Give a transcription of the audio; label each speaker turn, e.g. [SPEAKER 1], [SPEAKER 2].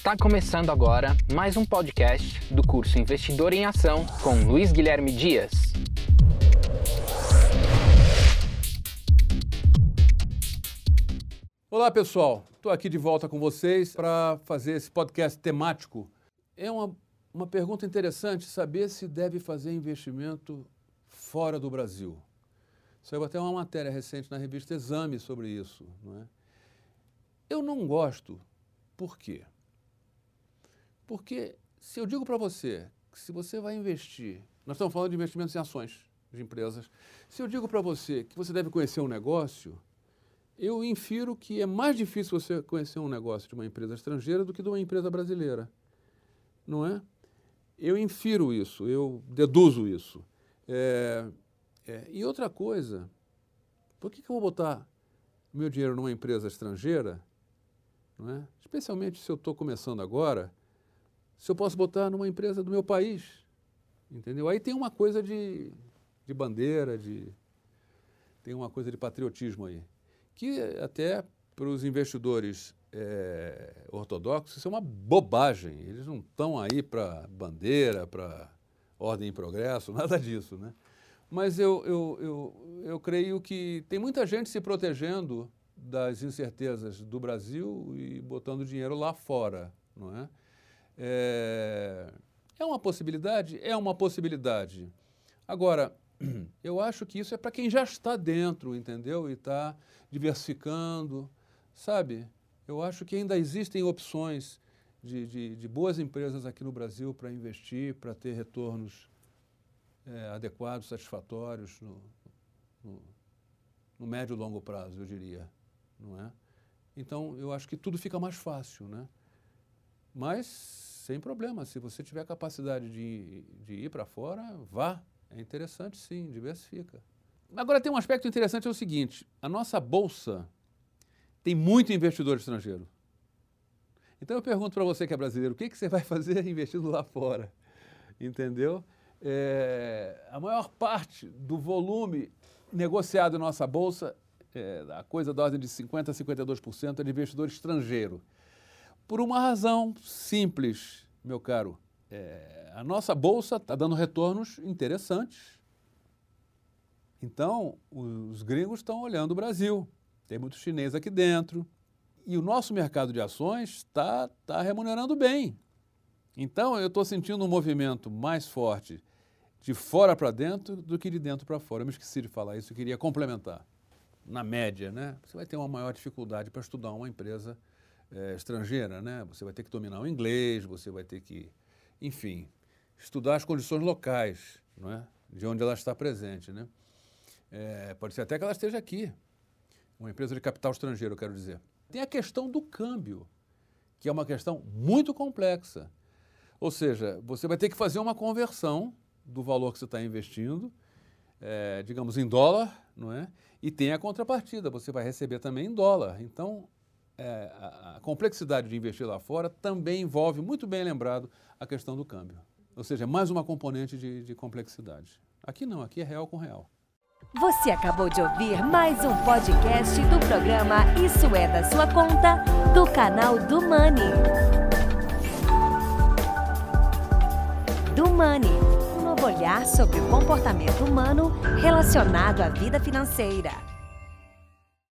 [SPEAKER 1] Está começando agora mais um podcast do curso Investidor em Ação com Luiz Guilherme Dias.
[SPEAKER 2] Olá pessoal, estou aqui de volta com vocês para fazer esse podcast temático. É uma, uma pergunta interessante saber se deve fazer investimento fora do Brasil. Saiu até uma matéria recente na revista Exame sobre isso. Não é? Eu não gosto. Por quê? Porque se eu digo para você que se você vai investir, nós estamos falando de investimentos em ações de empresas, se eu digo para você que você deve conhecer um negócio, eu infiro que é mais difícil você conhecer um negócio de uma empresa estrangeira do que de uma empresa brasileira. Não é? Eu infiro isso, eu deduzo isso. É, é, e outra coisa, por que, que eu vou botar meu dinheiro numa empresa estrangeira não é? especialmente se eu estou começando agora, se eu posso botar numa empresa do meu país, entendeu? Aí tem uma coisa de, de bandeira, de tem uma coisa de patriotismo aí, que até para os investidores é, ortodoxos isso é uma bobagem. Eles não estão aí para bandeira, para ordem e progresso, nada disso, né? Mas eu, eu, eu, eu creio que tem muita gente se protegendo das incertezas do Brasil e botando dinheiro lá fora, não é? É, é uma possibilidade? É uma possibilidade. Agora, eu acho que isso é para quem já está dentro, entendeu? E está diversificando, sabe? Eu acho que ainda existem opções de, de, de boas empresas aqui no Brasil para investir, para ter retornos é, adequados, satisfatórios no, no, no médio e longo prazo, eu diria não é? Então, eu acho que tudo fica mais fácil, né? Mas, sem problema, se você tiver capacidade de, de ir para fora, vá. É interessante, sim, diversifica. Agora, tem um aspecto interessante, é o seguinte, a nossa bolsa tem muito investidor estrangeiro. Então, eu pergunto para você que é brasileiro, o que, que você vai fazer investindo lá fora? Entendeu? É, a maior parte do volume negociado em nossa bolsa é, a coisa da ordem de 50% a 52% é de investidor estrangeiro. Por uma razão simples, meu caro. É, a nossa bolsa está dando retornos interessantes. Então, os gringos estão olhando o Brasil. Tem muito chinês aqui dentro. E o nosso mercado de ações está tá remunerando bem. Então, eu estou sentindo um movimento mais forte de fora para dentro do que de dentro para fora. Eu me esqueci de falar isso, eu queria complementar na média, né, você vai ter uma maior dificuldade para estudar uma empresa é, estrangeira, né? Você vai ter que dominar o inglês, você vai ter que, enfim, estudar as condições locais, não é? De onde ela está presente, né? É, pode ser até que ela esteja aqui, uma empresa de capital estrangeiro, quero dizer. Tem a questão do câmbio, que é uma questão muito complexa. Ou seja, você vai ter que fazer uma conversão do valor que você está investindo, é, digamos, em dólar, não é? E tem a contrapartida, você vai receber também em dólar. Então, é, a, a, complexidade de investir lá fora também envolve, muito bem lembrado, a questão do câmbio. Ou seja, mais uma componente de, de complexidade. Aqui não, aqui é real com real.
[SPEAKER 3] Você acabou de ouvir mais um podcast do programa Isso é da Sua Conta, do canal do Money. Do Money olhar sobre o comportamento humano relacionado à vida financeira.